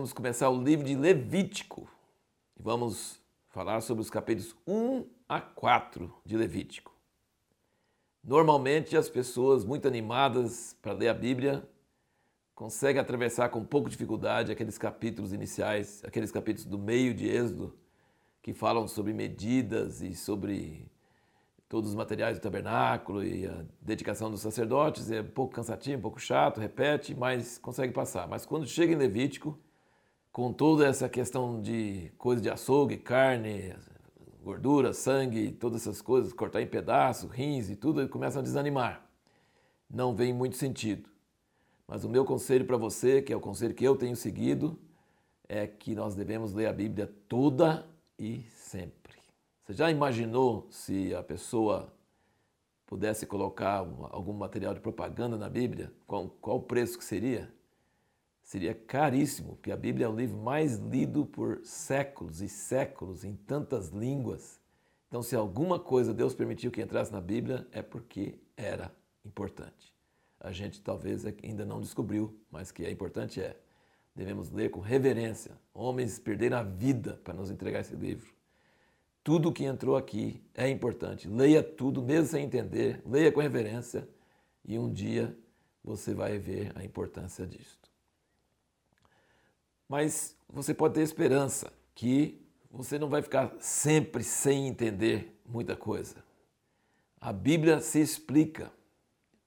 vamos começar o livro de Levítico. E vamos falar sobre os capítulos 1 a 4 de Levítico. Normalmente as pessoas muito animadas para ler a Bíblia conseguem atravessar com pouca dificuldade aqueles capítulos iniciais, aqueles capítulos do meio de Êxodo, que falam sobre medidas e sobre todos os materiais do tabernáculo e a dedicação dos sacerdotes. É um pouco cansativo, um pouco chato, repete, mas consegue passar. Mas quando chega em Levítico, com toda essa questão de coisa de açougue, carne, gordura, sangue, todas essas coisas, cortar em pedaços, rins e tudo, começam a desanimar. Não vem muito sentido. Mas o meu conselho para você, que é o conselho que eu tenho seguido, é que nós devemos ler a Bíblia toda e sempre. Você já imaginou se a pessoa pudesse colocar algum material de propaganda na Bíblia? Qual, qual o preço que seria? Seria caríssimo, porque a Bíblia é o livro mais lido por séculos e séculos em tantas línguas. Então, se alguma coisa Deus permitiu que entrasse na Bíblia, é porque era importante a gente talvez ainda não descobriu, mas que é importante é. Devemos ler com reverência. Homens perderam a vida para nos entregar esse livro. Tudo que entrou aqui é importante. Leia tudo, mesmo sem entender, leia com reverência e um dia você vai ver a importância disto. Mas você pode ter esperança que você não vai ficar sempre sem entender muita coisa. A Bíblia se explica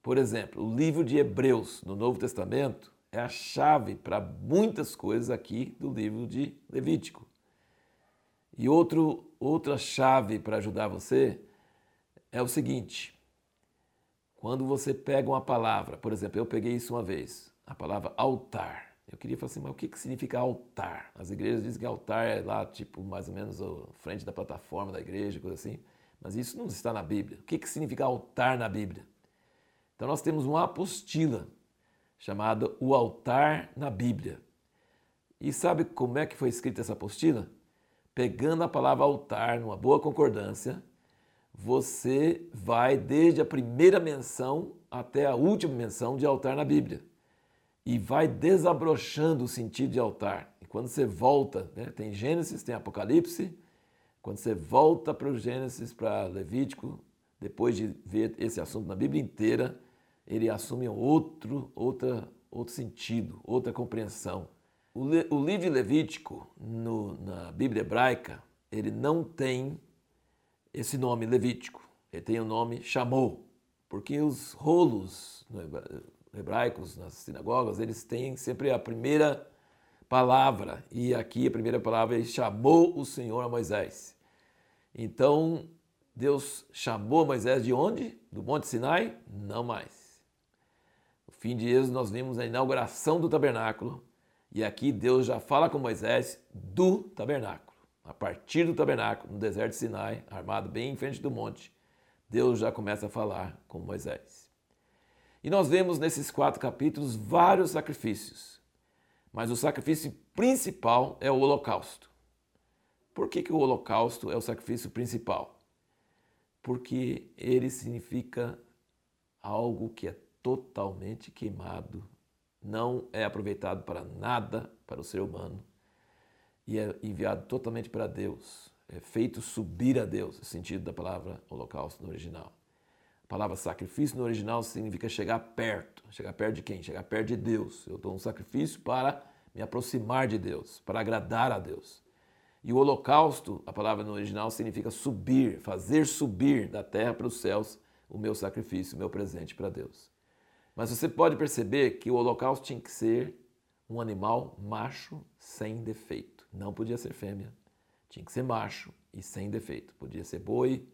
por exemplo, o livro de Hebreus no Novo Testamento é a chave para muitas coisas aqui do livro de Levítico. E outro, outra chave para ajudar você é o seguinte: quando você pega uma palavra, por exemplo, eu peguei isso uma vez, a palavra altar. Eu queria falar assim, mas o que, que significa altar? As igrejas dizem que altar é lá, tipo, mais ou menos a frente da plataforma da igreja, coisa assim. Mas isso não está na Bíblia. O que, que significa altar na Bíblia? Então nós temos uma apostila chamada O Altar na Bíblia. E sabe como é que foi escrita essa apostila? Pegando a palavra altar numa boa concordância, você vai desde a primeira menção até a última menção de altar na Bíblia. E vai desabrochando o sentido de altar. E quando você volta, né, tem Gênesis, tem Apocalipse, quando você volta para o Gênesis, para Levítico, depois de ver esse assunto na Bíblia inteira, ele assume outro, outra, outro sentido, outra compreensão. O, Le, o livro Levítico, no, na Bíblia hebraica, ele não tem esse nome Levítico. Ele tem o nome Chamou, porque os rolos hebraicos nas sinagogas, eles têm sempre a primeira palavra, e aqui a primeira palavra é chamou o Senhor a Moisés. Então, Deus chamou Moisés de onde? Do Monte Sinai? Não mais. No fim de Êxodo, nós vimos a inauguração do tabernáculo. E aqui Deus já fala com Moisés do tabernáculo. A partir do tabernáculo, no deserto de Sinai, armado bem em frente do monte, Deus já começa a falar com Moisés. E nós vemos nesses quatro capítulos vários sacrifícios. Mas o sacrifício principal é o holocausto. Por que, que o holocausto é o sacrifício principal? porque ele significa algo que é totalmente queimado, não é aproveitado para nada para o ser humano e é enviado totalmente para Deus, é feito subir a Deus, sentido da palavra holocausto no original. A palavra sacrifício no original significa chegar perto. Chegar perto de quem? Chegar perto de Deus. Eu dou um sacrifício para me aproximar de Deus, para agradar a Deus. E o holocausto, a palavra no original, significa subir, fazer subir da terra para os céus o meu sacrifício, o meu presente para Deus. Mas você pode perceber que o holocausto tinha que ser um animal macho sem defeito. Não podia ser fêmea. Tinha que ser macho e sem defeito. Podia ser boi,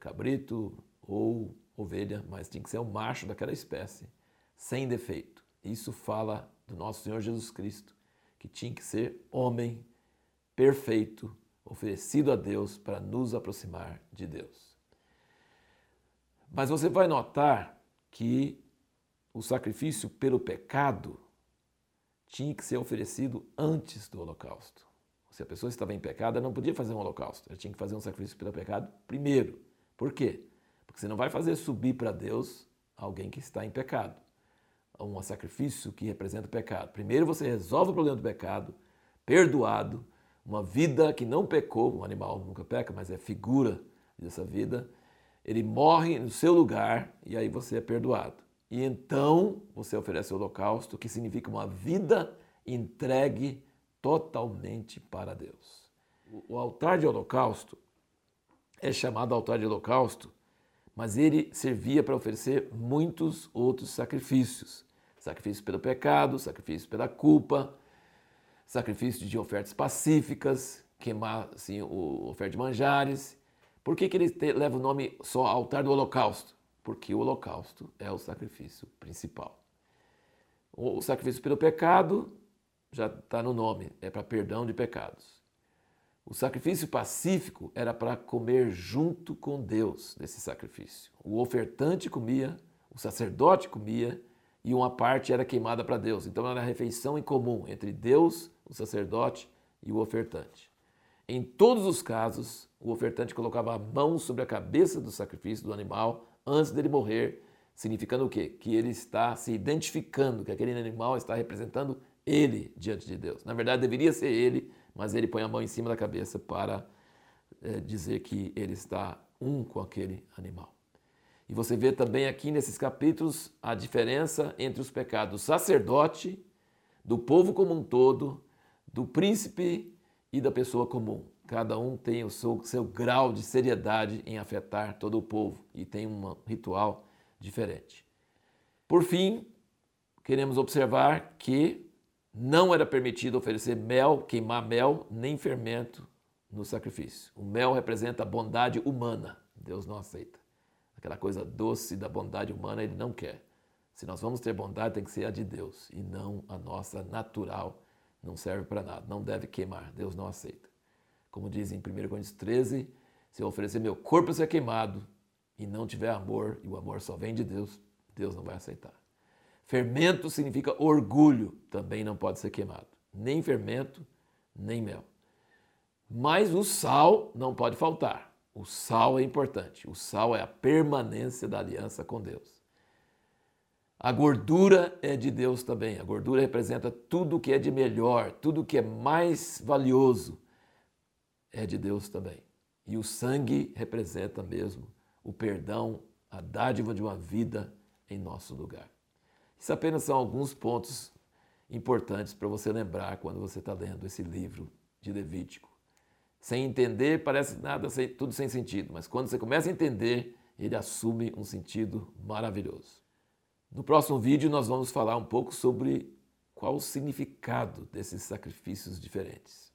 cabrito ou ovelha, mas tinha que ser um macho daquela espécie, sem defeito. Isso fala do nosso Senhor Jesus Cristo, que tinha que ser homem perfeito oferecido a Deus para nos aproximar de Deus. Mas você vai notar que o sacrifício pelo pecado tinha que ser oferecido antes do holocausto. Se a pessoa estava em pecado, ela não podia fazer um holocausto, ela tinha que fazer um sacrifício pelo pecado primeiro. Por quê? Porque você não vai fazer subir para Deus alguém que está em pecado. um sacrifício que representa o pecado. Primeiro você resolve o problema do pecado, perdoado, uma vida que não pecou, um animal nunca peca, mas é figura dessa vida. Ele morre no seu lugar e aí você é perdoado. E então você oferece o holocausto, que significa uma vida entregue totalmente para Deus. O altar de holocausto é chamado altar de holocausto, mas ele servia para oferecer muitos outros sacrifícios sacrifício pelo pecado, sacrifício pela culpa, sacrifício de ofertas pacíficas, queimar assim, o oferta de manjares. Por que, que ele te, leva o nome só altar do holocausto? Porque o holocausto é o sacrifício principal. O, o sacrifício pelo pecado já está no nome, é para perdão de pecados. O sacrifício pacífico era para comer junto com Deus nesse sacrifício. O ofertante comia, o sacerdote comia e uma parte era queimada para Deus. Então era a refeição em comum entre Deus, o sacerdote e o ofertante. Em todos os casos, o ofertante colocava a mão sobre a cabeça do sacrifício do animal antes dele morrer, significando o quê? Que ele está se identificando, que aquele animal está representando ele diante de Deus. Na verdade, deveria ser ele, mas ele põe a mão em cima da cabeça para é, dizer que ele está um com aquele animal. E você vê também aqui nesses capítulos a diferença entre os pecados do sacerdote, do povo como um todo, do príncipe e da pessoa comum. Cada um tem o seu, seu grau de seriedade em afetar todo o povo e tem um ritual diferente. Por fim, queremos observar que não era permitido oferecer mel, queimar mel, nem fermento no sacrifício. O mel representa a bondade humana. Deus não aceita aquela coisa doce da bondade humana, ele não quer. Se nós vamos ter bondade, tem que ser a de Deus e não a nossa natural. Não serve para nada, não deve queimar, Deus não aceita. Como diz em 1 Coríntios 13, se eu oferecer meu corpo a ser queimado e não tiver amor, e o amor só vem de Deus, Deus não vai aceitar. Fermento significa orgulho, também não pode ser queimado. Nem fermento, nem mel. Mas o sal não pode faltar. O sal é importante. O sal é a permanência da aliança com Deus. A gordura é de Deus também. A gordura representa tudo que é de melhor, tudo que é mais valioso é de Deus também. E o sangue representa mesmo o perdão, a dádiva de uma vida em nosso lugar. Isso apenas são alguns pontos importantes para você lembrar quando você está lendo esse livro de Levítico. Sem entender, parece nada, tudo sem sentido, mas quando você começa a entender, ele assume um sentido maravilhoso. No próximo vídeo, nós vamos falar um pouco sobre qual o significado desses sacrifícios diferentes.